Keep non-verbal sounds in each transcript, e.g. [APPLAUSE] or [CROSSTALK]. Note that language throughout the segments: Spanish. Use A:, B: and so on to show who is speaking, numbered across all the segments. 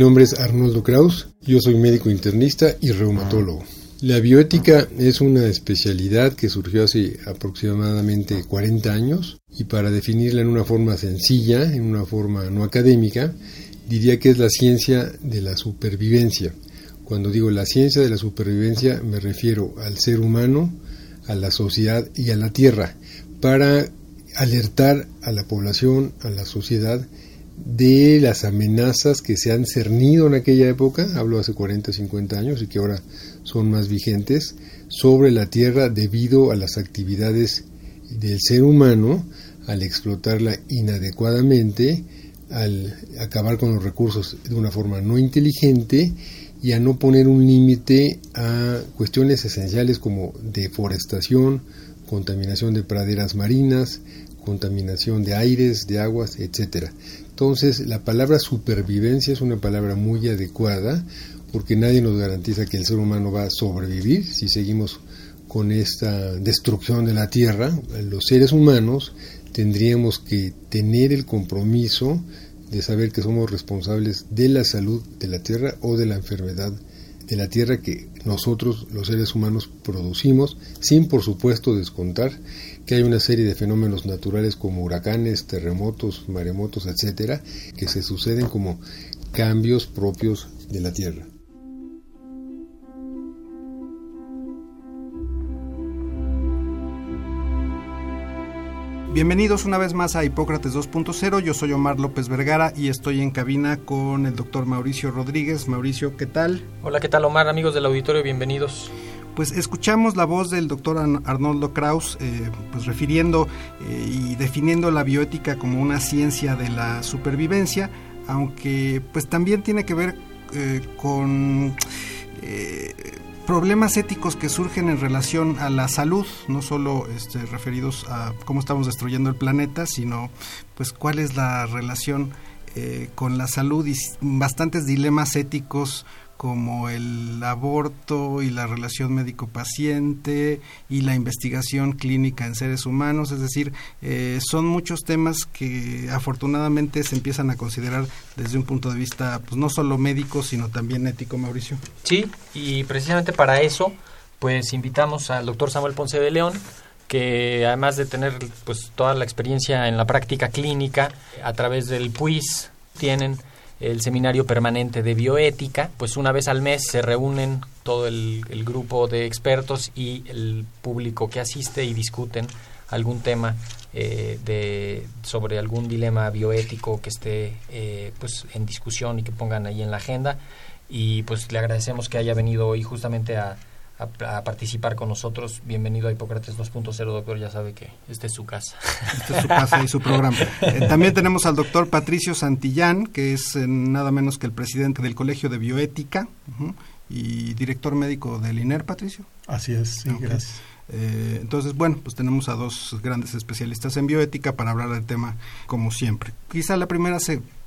A: Nombre es Arnoldo Kraus, yo soy médico internista y reumatólogo. La bioética es una especialidad que surgió hace aproximadamente 40 años y para definirla en una forma sencilla, en una forma no académica, diría que es la ciencia de la supervivencia. Cuando digo la ciencia de la supervivencia me refiero al ser humano, a la sociedad y a la tierra, para alertar a la población, a la sociedad, de las amenazas que se han cernido en aquella época, hablo hace 40, 50 años y que ahora son más vigentes, sobre la Tierra debido a las actividades del ser humano, al explotarla inadecuadamente, al acabar con los recursos de una forma no inteligente y a no poner un límite a cuestiones esenciales como deforestación, contaminación de praderas marinas, contaminación de aires, de aguas, etcétera. Entonces, la palabra supervivencia es una palabra muy adecuada porque nadie nos garantiza que el ser humano va a sobrevivir si seguimos con esta destrucción de la Tierra. Los seres humanos tendríamos que tener el compromiso de saber que somos responsables de la salud de la Tierra o de la enfermedad de la Tierra que nosotros, los seres humanos, producimos, sin por supuesto descontar que hay una serie de fenómenos naturales como huracanes, terremotos, maremotos, etcétera, que se suceden como cambios propios de la Tierra.
B: Bienvenidos una vez más a Hipócrates 2.0. Yo soy Omar López Vergara y estoy en cabina con el doctor Mauricio Rodríguez. Mauricio, ¿qué tal?
C: Hola, ¿qué tal Omar? Amigos del auditorio, bienvenidos.
B: Pues escuchamos la voz del doctor Arnoldo Kraus, eh, pues refiriendo eh, y definiendo la bioética como una ciencia de la supervivencia, aunque pues también tiene que ver eh, con problemas éticos que surgen en relación a la salud, no solo este, referidos a cómo estamos destruyendo el planeta, sino pues cuál es la relación eh, con la salud y bastantes dilemas éticos como el aborto y la relación médico-paciente y la investigación clínica en seres humanos, es decir, eh, son muchos temas que afortunadamente se empiezan a considerar desde un punto de vista pues no solo médico, sino también ético, Mauricio.
C: Sí, y precisamente para eso, pues invitamos al doctor Samuel Ponce de León, que además de tener pues toda la experiencia en la práctica clínica a través del PUIS tienen el seminario permanente de bioética, pues una vez al mes se reúnen todo el, grupo de expertos y el público que asiste y discuten algún tema eh, de, sobre algún dilema bioético que esté eh, pues en discusión y que pongan ahí en la agenda. Y pues le agradecemos que haya venido hoy justamente a, a, participar con nosotros. Bienvenido a Hipócrates 2.0, doctor. Ya sabe que esta es su casa.
B: Esta es su casa y su programa. Eh, también tenemos al doctor Patricio Santillán, que es eh, nada menos que el presidente del Colegio de Bioética y director médico del INER, Patricio.
D: Así es, gracias.
B: Eh, entonces, bueno, pues tenemos a dos grandes especialistas en bioética para hablar del tema como siempre. Quizá la primera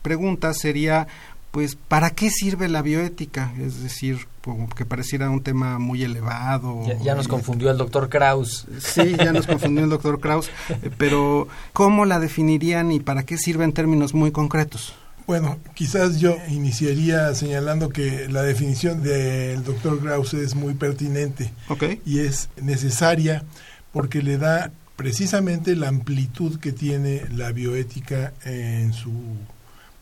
B: pregunta sería, pues, ¿para qué sirve la bioética? Es decir, que pareciera un tema muy elevado.
C: Ya, nos confundió el doctor Kraus.
B: Sí, ya nos confundió el doctor Kraus, eh, [LAUGHS] pero ¿cómo la definirían y para qué sirve en términos muy concretos?
D: Bueno, quizás yo iniciaría señalando que la definición del doctor Kraus es muy pertinente y es necesaria porque le da precisamente la amplitud que tiene la bioética en su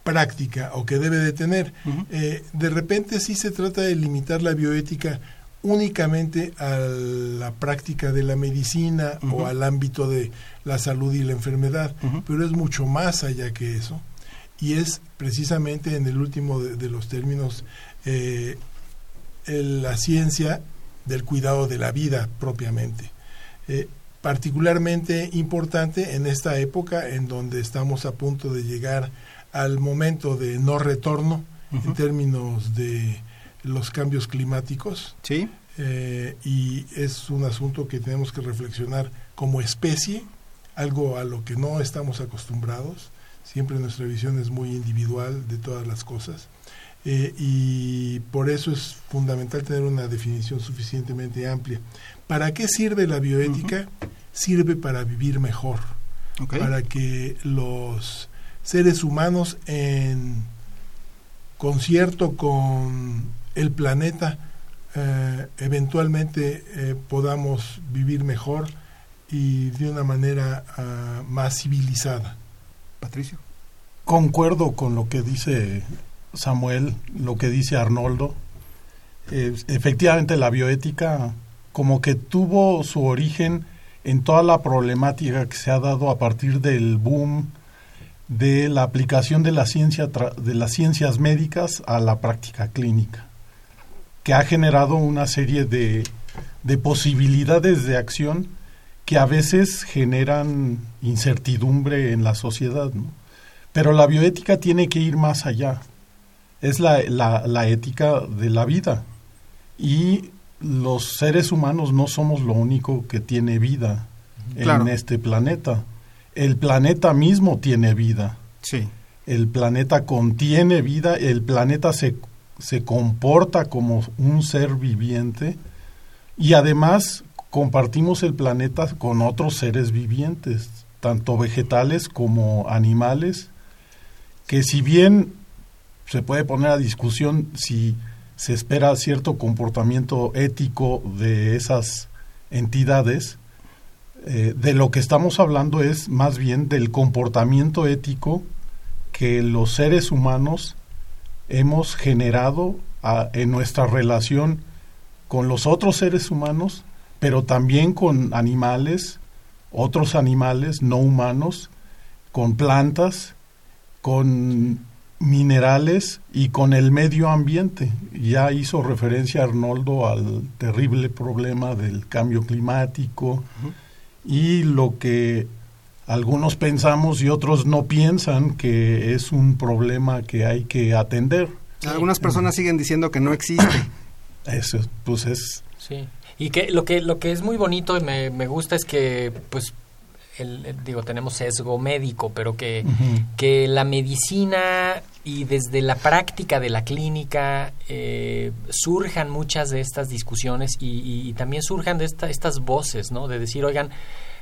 D: práctica o que debe de tener. Eh, de repente sí se trata de limitar la bioética únicamente a la práctica de la medicina o al ámbito de la salud y la enfermedad, pero es mucho más allá que eso. Y es precisamente en el último de, los términos eh, la ciencia del cuidado de la vida propiamente. Eh, particularmente importante en esta época en donde estamos a punto de llegar al momento de no retorno en términos de los cambios climáticos.
B: Sí.
D: Eh, y es un asunto que tenemos que reflexionar como especie, algo a lo que no estamos acostumbrados. Siempre nuestra visión es muy individual de todas las cosas. Eh, y por eso es fundamental tener una definición suficientemente amplia. ¿Para qué sirve la bioética? Sirve para vivir mejor, para que los seres humanos en concierto con el planeta eh, eventualmente eh, podamos vivir mejor y de una manera ah, más civilizada.
B: Patricio.
E: Concuerdo con lo que dice Samuel, lo que dice Arnoldo. efectivamente la bioética como que tuvo su origen en toda la problemática que se ha dado a partir del boom de la aplicación de la ciencia de las ciencias médicas a la práctica clínica, que ha generado una serie de, de posibilidades de acción que a veces generan incertidumbre en la sociedad. Pero la bioética tiene que ir más allá. Es la, la, la ética de la vida. Y los seres humanos no somos lo único que tiene vida en este planeta el planeta mismo tiene vida.
B: Sí.
E: El planeta contiene vida, el planeta se, se comporta como un ser viviente y además compartimos el planeta con otros seres vivientes, tanto vegetales como animales, que si bien se puede poner a discusión si se espera cierto comportamiento ético de esas entidades, eh, de lo que estamos hablando es más bien del comportamiento ético que los seres humanos hemos generado en nuestra relación con los otros seres humanos, pero también con animales, otros animales no humanos, con plantas, con minerales y con el medio ambiente. Ya hizo referencia Arnoldo al terrible problema del cambio climático, y lo que algunos pensamos y otros no piensan que es un problema que hay que atender.
B: Algunas personas siguen diciendo que no existe. [CLEARS THROAT]
E: Eso, pues es.
C: Sí. Y que lo que lo que es muy bonito y me, me gusta es que, pues, el, digo, tenemos sesgo médico, pero que, que la medicina y desde la práctica de la clínica eh, surjan muchas de estas discusiones y, también surjan de estas voces, ¿no? De decir, oigan,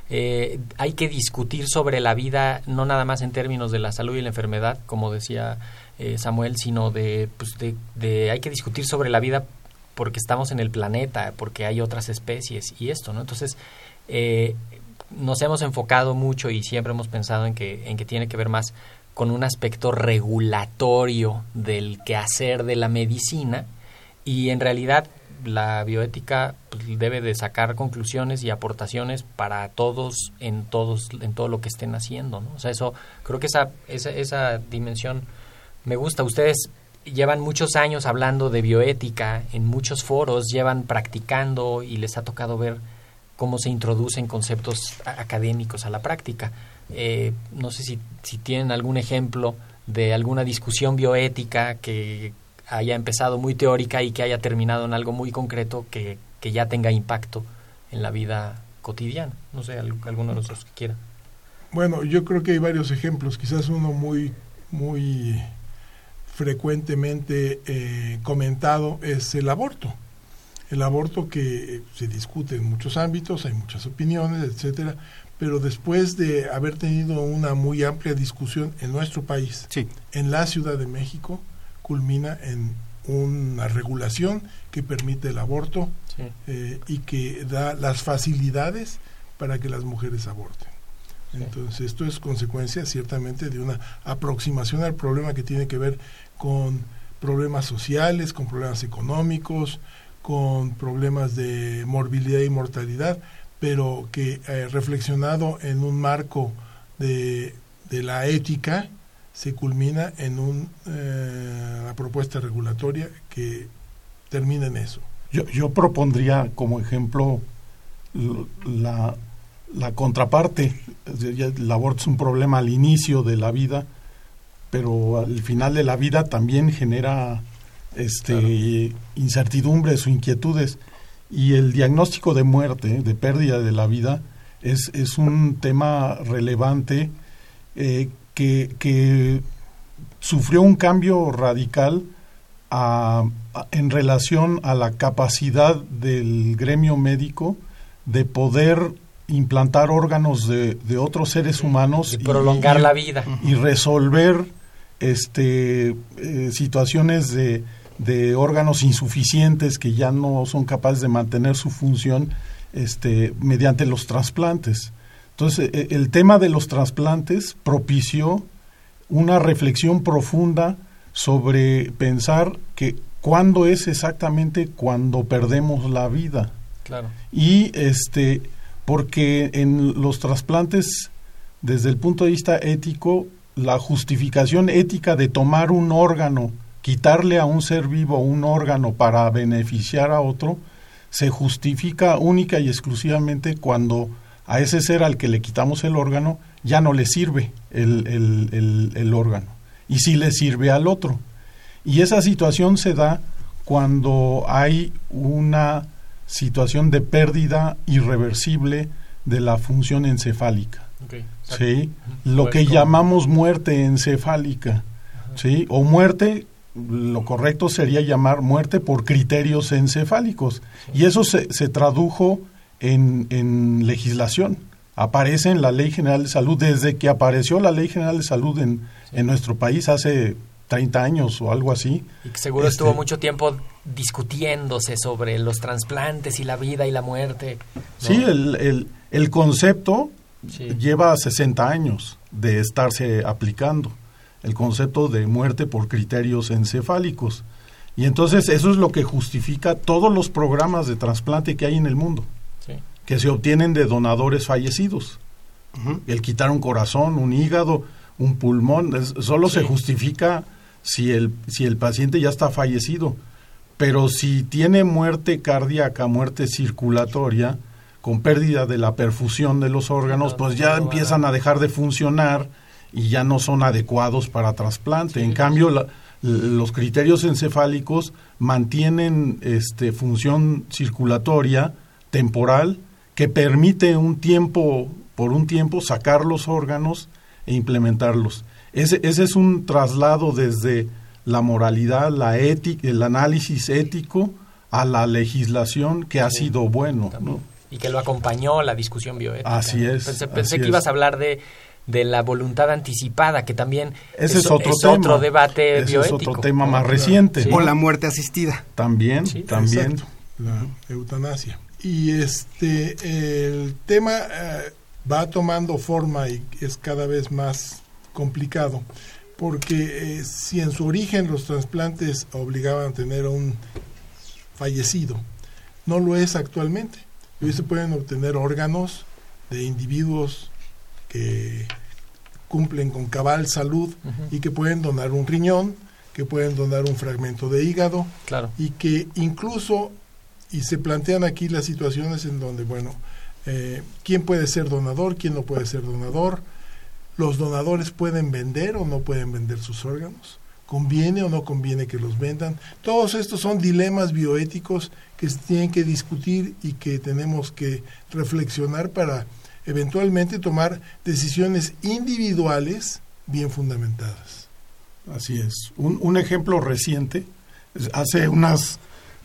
C: eh, hay que discutir sobre la vida, no nada más en términos de la salud y la enfermedad, como decía eh, Samuel, sino de, pues de, de, hay que discutir sobre la vida porque estamos en el planeta, porque hay otras especies y esto, ¿no? Entonces, nos hemos enfocado mucho y siempre hemos pensado en que, en que tiene que ver más con un aspecto regulatorio del quehacer de la medicina y en realidad la bioética pues, debe de sacar conclusiones y aportaciones para todos en todos en todo lo que estén haciendo ¿no? o sea eso creo que esa, esa esa dimensión me gusta ustedes llevan muchos años hablando de bioética en muchos foros llevan practicando y les ha tocado ver cómo se introducen conceptos académicos a la práctica eh, no sé si, tienen algún ejemplo de alguna discusión bioética que haya empezado muy teórica y que haya terminado en algo muy concreto que, que ya tenga impacto en la vida cotidiana. No sé, alguno de los que quiera.
D: Bueno, yo creo que hay varios ejemplos. Quizás uno muy, muy frecuentemente eh, comentado es el aborto. El aborto que se discute en muchos ámbitos, hay muchas opiniones, etcétera, pero después de haber tenido una muy amplia discusión en nuestro país, en la Ciudad de México, culmina en una regulación que permite el aborto eh, y que da las facilidades para que las mujeres aborten. Entonces, esto es consecuencia ciertamente de una aproximación al problema que tiene que ver con problemas sociales, con problemas económicos, con problemas de morbilidad y mortalidad, pero que eh, reflexionado en un marco de, de, la ética se culmina en un, eh, una propuesta regulatoria que termina en eso.
E: Yo, yo propondría como ejemplo la, la contraparte. El aborto es un problema al inicio de la vida, pero al final de la vida también genera este, incertidumbres o inquietudes. Y el diagnóstico de muerte, de pérdida de la vida, es, es un tema relevante eh, que, que, sufrió un cambio radical en relación a la capacidad del gremio médico de poder implantar órganos de, de otros seres humanos
C: y prolongar la vida
E: y resolver este eh, situaciones de, de, órganos insuficientes que ya no son capaces de mantener su función este mediante los trasplantes entonces e, el tema de los trasplantes propició una reflexión profunda sobre pensar que cuándo es exactamente cuando perdemos la vida
C: claro.
E: y este porque en los trasplantes, desde el punto de vista ético, la justificación ética de tomar un órgano, quitarle a un ser vivo un órgano para beneficiar a otro, se justifica única y exclusivamente cuando a ese ser al que le quitamos el órgano ya no le sirve el, el, el, órgano y sí le sirve al otro. Y esa situación se da cuando hay una situación de pérdida irreversible de la función encefálica. ¿sí? Lo que llamamos muerte encefálica. ¿sí? O muerte, lo correcto sería llamar muerte por criterios encefálicos. Y eso se, se tradujo en, en, legislación. Aparece en la Ley General de Salud. Desde que apareció la Ley General de Salud en, en nuestro país hace 30 años o algo así.
C: Y que seguro estuvo este, mucho tiempo discutiéndose sobre los trasplantes y la vida y la muerte.
E: Sí, el, el, el concepto lleva 60 años de estarse aplicando, el concepto de muerte por criterios encefálicos. Y entonces eso es lo que justifica todos los programas de trasplante que hay en el mundo, que se obtienen de donadores fallecidos. El quitar un corazón, un hígado, un pulmón, solo se justifica si el, si el paciente ya está fallecido. Pero si tiene muerte cardíaca, muerte circulatoria, con pérdida de la perfusión de los órganos, pues ya empiezan a dejar de funcionar y ya no son adecuados para trasplante. En cambio, los criterios encefálicos mantienen este, función circulatoria temporal que permite un tiempo, por un tiempo, sacar los órganos e implementarlos. Ese, ese es un traslado desde la moralidad, la ética, el análisis ético a la legislación que ha sido bueno.
C: Y que lo acompañó la discusión bioética.
E: Así es.
C: Pensé, que ibas a hablar de, de la voluntad anticipada, que también
E: ese es, otro, tema.
C: otro debate Ese
E: es otro tema más reciente.
B: O la muerte asistida.
E: También, también.
D: La eutanasia. Y este, el tema eh, va tomando forma y es cada vez más complicado, porque eh, si en su origen los trasplantes obligaban a tener un fallecido, no lo es actualmente. Hoy se pueden obtener órganos de individuos que cumplen con cabal salud y que pueden donar un riñón, que pueden donar un fragmento de hígado
C: claro.
D: y que incluso, y se plantean aquí las situaciones en donde, bueno, eh, quién puede ser donador, quién no puede ser donador, los donadores pueden vender o no pueden vender sus órganos, conviene o no conviene que los vendan. Todos estos son dilemas bioéticos que se tienen que discutir y que tenemos que reflexionar para eventualmente tomar decisiones individuales bien fundamentadas.
E: Así es. Un, un ejemplo reciente, hace unas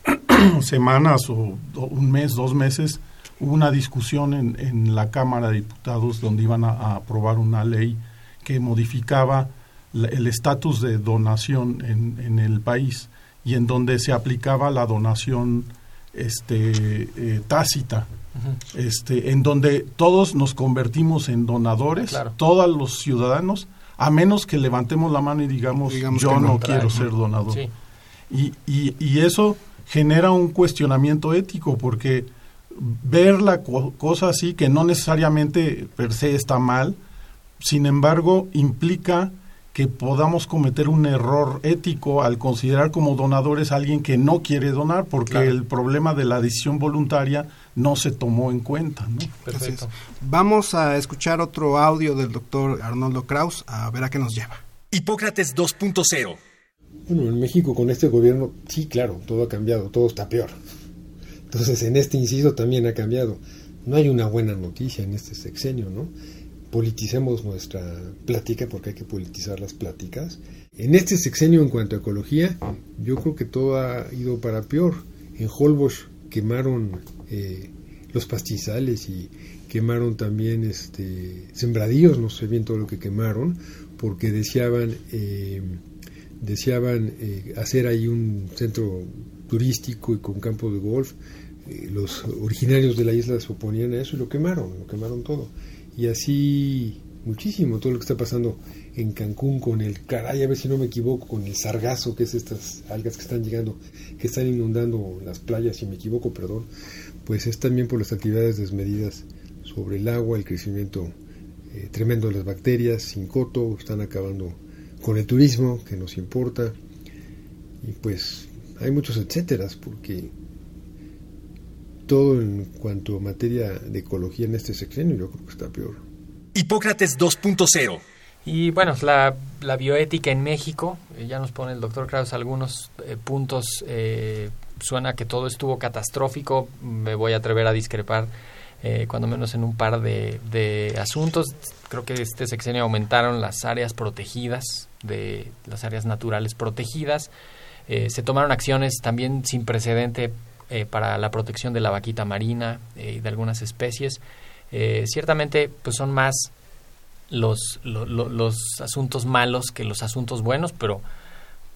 E: [CLEARS THROAT] semanas o un mes, dos meses, hubo una discusión en, en la Cámara de Diputados donde iban a, aprobar una ley que modificaba el estatus de donación en, en, el país y en donde se aplicaba la donación este, eh, tácita, este, en donde todos nos convertimos en donadores, todos los ciudadanos, a menos que levantemos la mano y digamos, yo no, quiero ser donador. Y, y, y, eso genera un cuestionamiento ético porque ver la cosa así, que no necesariamente per se está mal, sin embargo, implica que podamos cometer un error ético al considerar como donadores a alguien que no quiere donar, porque el problema de la decisión voluntaria no se tomó en cuenta.
B: Perfecto. Vamos a escuchar otro audio del doctor Arnoldo Kraus, a ver a qué nos lleva.
F: Hipócrates 2.0
A: Bueno, en México con este gobierno, sí, claro, todo ha cambiado, todo está peor. Entonces, en este inciso también ha cambiado. No hay una buena noticia en este sexenio, ¿no? Politicemos nuestra plática porque hay que politizar las pláticas. En este sexenio, en cuanto a ecología, yo creo que todo ha ido para peor. En Holbox quemaron eh, los pastizales y quemaron también este, sembradíos, no sé bien todo lo que quemaron, porque deseaban, eh, deseaban eh, hacer ahí un centro turístico y con campo de golf. Eh, los originarios de la isla se oponían a eso y lo quemaron, lo quemaron todo. Y así muchísimo, todo lo que está pasando en Cancún con el caray, a ver si no me equivoco, con el sargazo, que es estas algas que están llegando, que están inundando las playas, si me equivoco, perdón, pues es también por las actividades desmedidas sobre el agua, el crecimiento eh, tremendo de las bacterias, sin coto, están acabando con el turismo, que nos importa, y pues hay muchos etcéteras, porque todo en cuanto a materia de ecología en este sexenio yo creo que está peor.
F: Hipócrates 2.0
C: y bueno, la, la bioética en México, eh, ya nos pone el doctor Kraus algunos eh, puntos, eh, suena que todo estuvo catastrófico, me voy a atrever a discrepar cuando menos en un par de, de, asuntos. Creo que este sexenio aumentaron las áreas protegidas, de las áreas naturales protegidas. se tomaron acciones también sin precedente para la protección de la vaquita marina y de algunas especies. ciertamente, pues son más los asuntos malos que los asuntos buenos, pero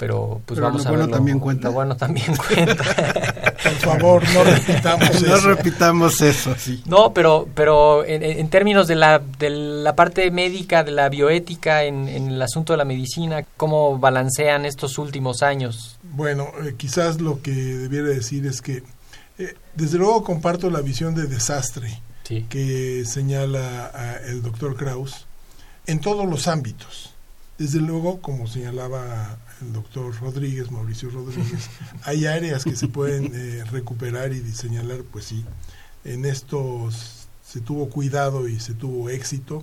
C: pero pues vamos
B: a
C: ver.
B: Lo, también cuenta.
C: Lo bueno también cuenta. [LAUGHS]
D: Por favor, no [LAUGHS] repitamos eso.
B: No repitamos eso, sí.
C: No, pero, pero en, en, términos de la, de la parte médica, de la bioética, en, en, el asunto de la medicina, ¿cómo balancean estos últimos años?
D: Bueno, eh, quizás lo que debiera decir es que, eh, desde luego comparto la visión de desastre
C: sí.
D: que señala el doctor Kraus en todos los ámbitos. Desde luego, como señalaba el doctor Rodríguez, Mauricio Rodríguez, [LAUGHS] hay áreas que se pueden eh, recuperar y señalar, pues sí, en estos se tuvo cuidado y se tuvo éxito,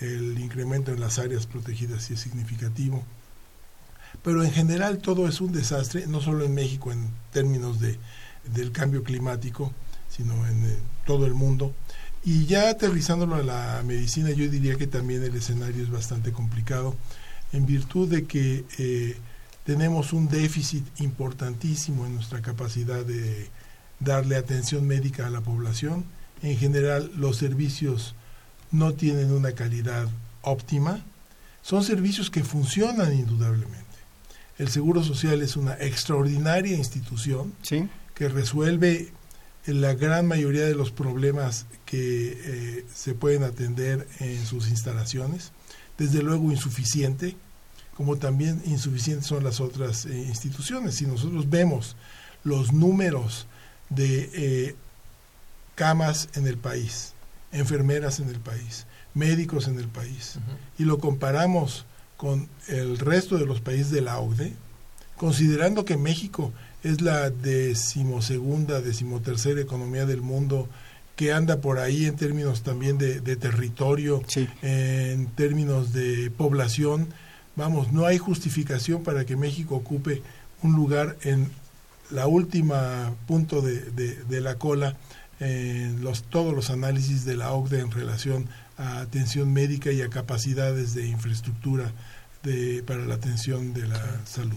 D: el incremento en las áreas protegidas sí es significativo, pero en general todo es un desastre, no solo en México en términos de, del cambio climático, sino en eh, todo el mundo. Y ya aterrizándolo a la medicina, yo diría que también el escenario es bastante complicado, en virtud de que eh, tenemos un déficit importantísimo en nuestra capacidad de darle atención médica a la población. En general, los servicios no tienen una calidad óptima. Son servicios que funcionan indudablemente. El Seguro Social es una extraordinaria institución
B: ¿Sí?
D: que resuelve la gran mayoría de los problemas que eh, se pueden atender en sus instalaciones. Desde luego insuficiente, como también insuficientes son las otras eh, instituciones. Si nosotros vemos los números de eh, camas en el país, enfermeras en el país, médicos en el país, uh -huh. y lo comparamos con el resto de los países de la OCDE, considerando que México es la decimosegunda, decimotercera economía del mundo que anda por ahí en términos también de, de territorio,
B: sí.
D: en términos de población. Vamos, no hay justificación para que México ocupe un lugar en la última punto de, de, de la cola en los, todos los análisis de la OCDE en relación a atención médica y a capacidades de infraestructura de, para la atención de la salud.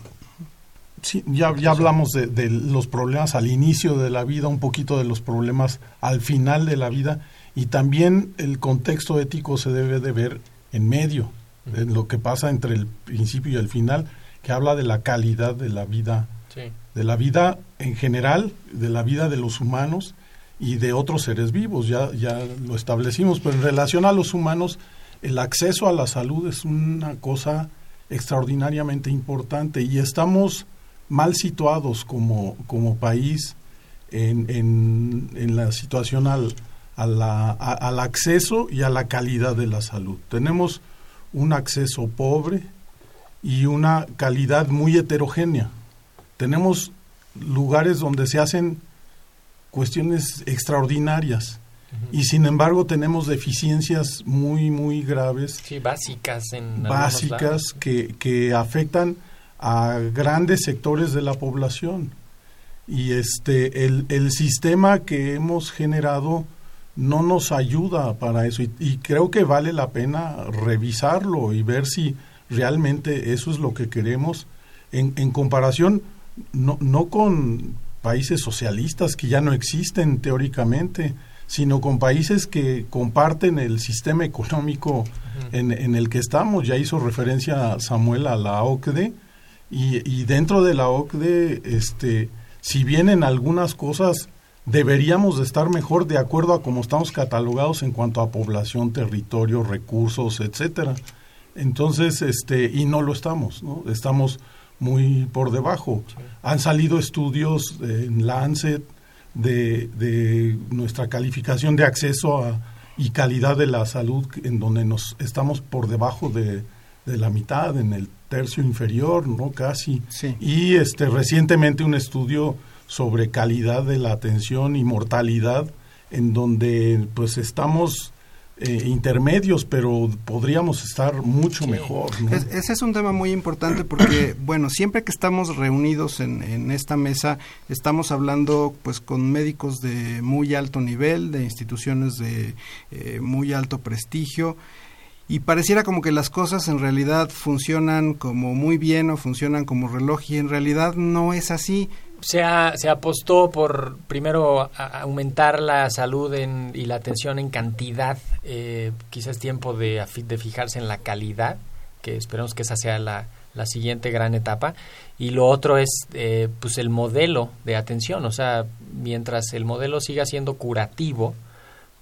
E: Sí, ya, ya hablamos de, de, los problemas al inicio de la vida, un poquito de los problemas al final de la vida y también el contexto ético se debe de ver en medio, de lo que pasa entre el principio y el final, que habla de la calidad de la vida,
C: sí.
E: de la vida en general, de la vida de los humanos y de otros seres vivos, ya, ya lo establecimos, pero en relación a los humanos, el acceso a la salud es una cosa extraordinariamente importante y estamos mal situados como, como país en, en, en la situación al, a la, a, al acceso y a la calidad de la salud. Tenemos un acceso pobre y una calidad muy heterogénea. Tenemos lugares donde se hacen cuestiones extraordinarias y sin embargo tenemos deficiencias muy muy graves
C: sí, básicas en
E: básicas que, que afectan a grandes sectores de la población. Y este, el, el sistema que hemos generado no nos ayuda para eso. Y, creo que vale la pena revisarlo y ver si realmente eso es lo que queremos en, en comparación no, no con países socialistas que ya no existen teóricamente, sino con países que comparten el sistema económico en, en, el que estamos. Ya hizo referencia Samuel a la OCDE y, y dentro de la OCDE, este, si bien en algunas cosas deberíamos de estar mejor de acuerdo a cómo estamos catalogados en cuanto a población, territorio, recursos, etcétera. Entonces, este, y no lo estamos, ¿no? Estamos muy por debajo. Han salido estudios en Lancet de, de nuestra calificación de acceso a, y calidad de la salud, en donde nos estamos por debajo de, de la mitad, en el tercio inferior, ¿no? Casi. Y este recientemente un estudio sobre calidad de la atención y mortalidad, en donde pues estamos eh, intermedios, pero podríamos estar mucho mejor.
B: ese es un tema muy importante porque, [CLEARS THROAT] bueno, siempre que estamos reunidos en, en, esta mesa, estamos hablando pues con médicos de muy alto nivel, de instituciones de eh, muy alto prestigio, y pareciera como que las cosas en realidad funcionan como muy bien o funcionan como reloj y en realidad no es así
C: se, se apostó por primero aumentar la salud y la atención en cantidad, eh, quizás tiempo de, de, fijarse en la calidad, que esperemos que esa sea la, la siguiente gran etapa. Y lo otro es eh, pues el modelo de atención, o sea, mientras el modelo siga siendo curativo,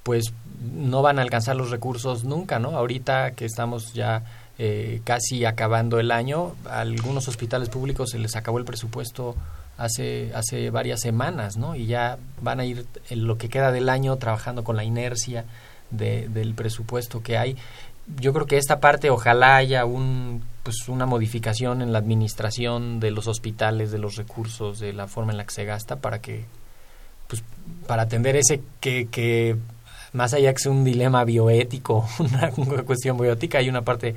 C: pues no van a alcanzar los recursos nunca, ¿no? Ahorita que estamos ya eh, casi acabando el año, a algunos hospitales públicos se les acabó el presupuesto hace, hace varias semanas, ¿no? Y ya van a ir lo que queda del año trabajando con la inercia del presupuesto que hay. Yo creo que esta parte ojalá haya un, pues una modificación en la administración de los hospitales, de los recursos, de la forma en la que se gasta para que, pues, para atender ese que, que más allá que sea un dilema bioético, una, [LAUGHS] una cuestión bioética, hay una parte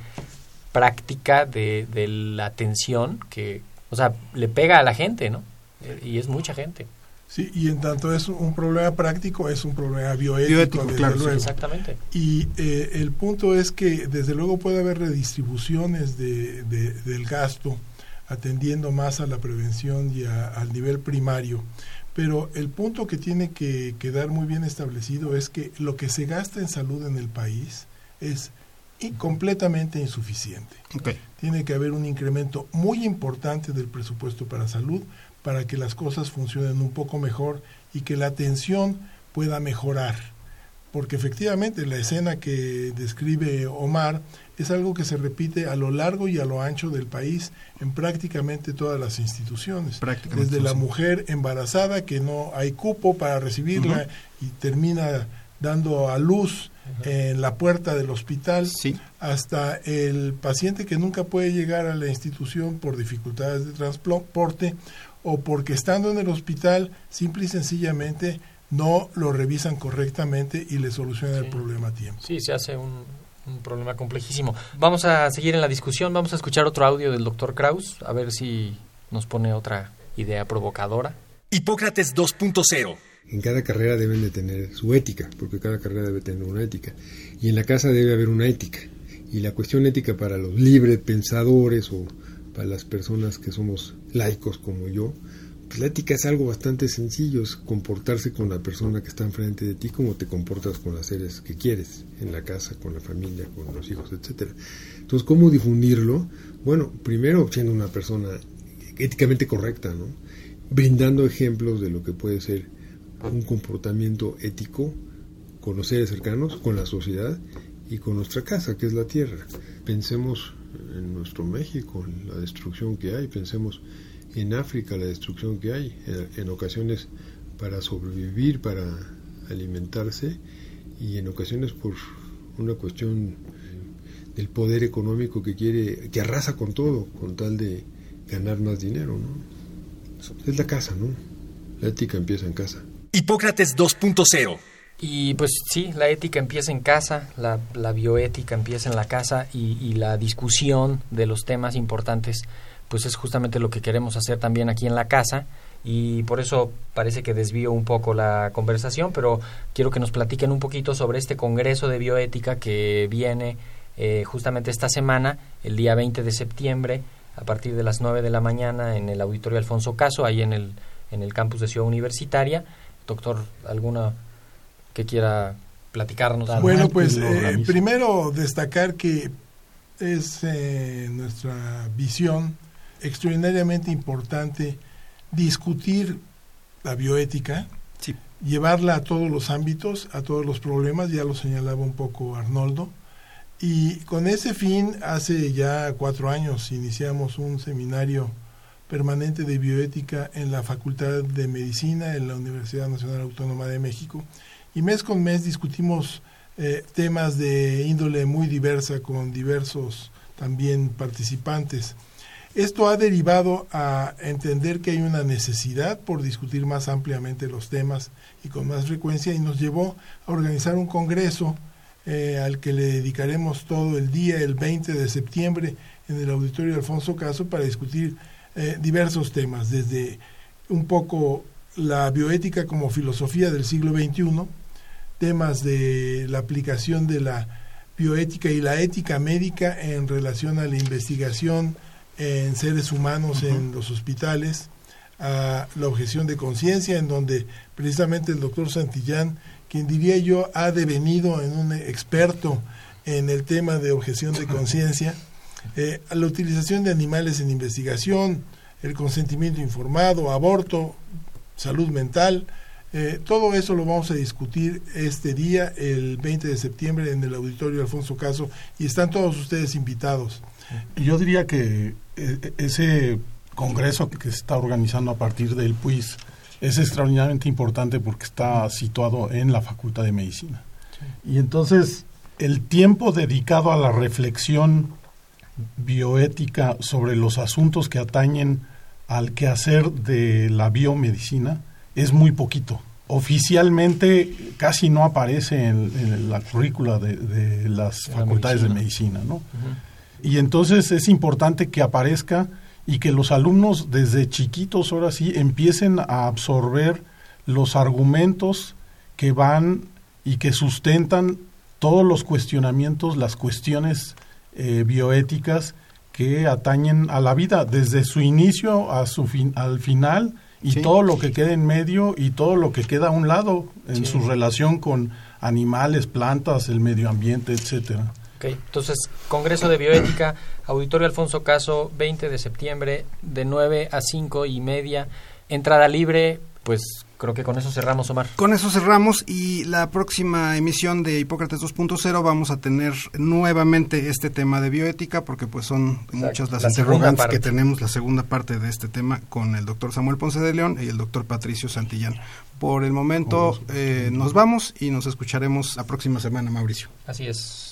C: práctica de, de la atención que, o sea, le pega a la gente, ¿no? y es mucha gente.
D: Sí, y en tanto es un problema práctico, es un problema bioético, claro,
C: Exactamente.
D: Y eh, el punto es que desde luego puede haber redistribuciones de, del gasto atendiendo más a la prevención y al nivel primario. Pero el punto que tiene que quedar muy bien establecido es que lo que se gasta en salud en el país es completamente insuficiente. Tiene que haber un incremento muy importante del presupuesto para salud para que las cosas funcionen un poco mejor y que la atención pueda mejorar. Porque efectivamente la escena que describe Omar es algo que se repite a lo largo y a lo ancho del país en prácticamente todas las instituciones. Desde la mujer embarazada que no hay cupo para recibirla y termina dando a luz en la puerta del hospital, hasta el paciente que nunca puede llegar a la institución por dificultades de transporte o porque estando en el hospital simple y sencillamente no lo revisan correctamente y le solucionan el problema a tiempo.
C: Sí, se hace un, problema complejísimo. Vamos a seguir en la discusión, vamos a escuchar otro audio del doctor Kraus, a ver si nos pone otra idea provocadora.
F: Hipócrates 2.0
A: en cada carrera deben de tener su ética, porque cada carrera debe tener una ética. Y en la casa debe haber una ética. Y la cuestión ética para los libres pensadores o para las personas que somos laicos como yo, la ética es algo bastante sencillo, es comportarse con la persona que está enfrente de ti como te comportas con las seres que quieres, en la casa, con la familia, con los hijos, etcétera. Entonces, ¿cómo difundirlo? Bueno, primero siendo una persona éticamente correcta, ¿no? Brindando ejemplos de lo que puede ser un comportamiento ético con los seres cercanos, con la sociedad y con nuestra casa, que es la tierra. Pensemos en nuestro México, la destrucción que hay, pensemos en África, la destrucción que hay, en, ocasiones para sobrevivir, para alimentarse y en ocasiones por una cuestión del poder económico que quiere, que arrasa con todo, con tal de ganar más dinero, ¿no? Es la casa, ¿no? La ética empieza en casa.
F: Hipócrates 2.0
C: y pues sí, la ética empieza en casa, la, la bioética empieza en la casa y, y, la discusión de los temas importantes pues es justamente lo que queremos hacer también aquí en la casa y por eso parece que desvío un poco la conversación, pero quiero que nos platiquen un poquito sobre este Congreso de Bioética que viene eh, justamente esta semana, el día 20 de septiembre, a partir de las 9 de la mañana en el Auditorio Alfonso Caso, ahí en el, en el campus de Ciudad Universitaria. Doctor, ¿alguna que quiera platicarnos?
D: Bueno, pues eh, primero destacar que es eh, nuestra visión extraordinariamente importante discutir la bioética, llevarla a todos los ámbitos, a todos los problemas, ya lo señalaba un poco Arnoldo, y con ese fin, hace ya cuatro años iniciamos un seminario permanente de bioética en la Facultad de Medicina en la Universidad Nacional Autónoma de México, y mes con mes discutimos eh, temas de índole muy diversa con diversos también participantes. Esto ha derivado a entender que hay una necesidad por discutir más ampliamente los temas y con más frecuencia y nos llevó a organizar un congreso eh, al que le dedicaremos todo el día, el 20 de septiembre, en el auditorio Alfonso Caso para discutir eh, diversos temas, desde un poco la bioética como filosofía del siglo XXI, temas de la aplicación de la bioética y la ética médica en relación a la investigación en seres humanos en los hospitales, a la objeción de conciencia, en donde precisamente el doctor Santillán, quien diría yo ha devenido en un experto en el tema de objeción de conciencia, [LAUGHS] eh, a la utilización de animales en investigación, el consentimiento informado, aborto, salud mental, eh, todo eso lo vamos a discutir este día, el 20 de septiembre, en el auditorio Alfonso Caso, y están todos ustedes invitados.
E: Yo diría que eh, ese congreso que se está organizando a partir del PUIS es extraordinariamente importante porque está situado en la Facultad de Medicina. Y entonces el tiempo dedicado a la reflexión bioética sobre los asuntos que atañen al quehacer de la biomedicina es muy poquito. Oficialmente casi no aparece en, la currícula de, las facultades de medicina, ¿no? Y entonces es importante que aparezca y que los alumnos desde chiquitos ahora sí empiecen a absorber los argumentos que van y que sustentan todos los cuestionamientos, las cuestiones eh, bioéticas que atañen a la vida desde su inicio a su fin, al final y todo lo que queda en medio y todo lo que queda a un lado en su relación con animales, plantas, el medio ambiente, etcétera.
C: Entonces, Congreso de Bioética, Auditorio Alfonso Caso, 20 de septiembre, de 9 a 5 y media, entrada libre, pues creo que con eso cerramos, Omar.
B: Con eso cerramos y la próxima emisión de Hipócrates 2.0 vamos a tener nuevamente este tema de bioética porque pues son muchas las interrogantes que tenemos, la segunda parte de este tema con el doctor Samuel Ponce de León y el doctor Patricio Santillán. Por el momento eh, nos vamos y nos escucharemos la próxima semana, Mauricio.
C: Así es.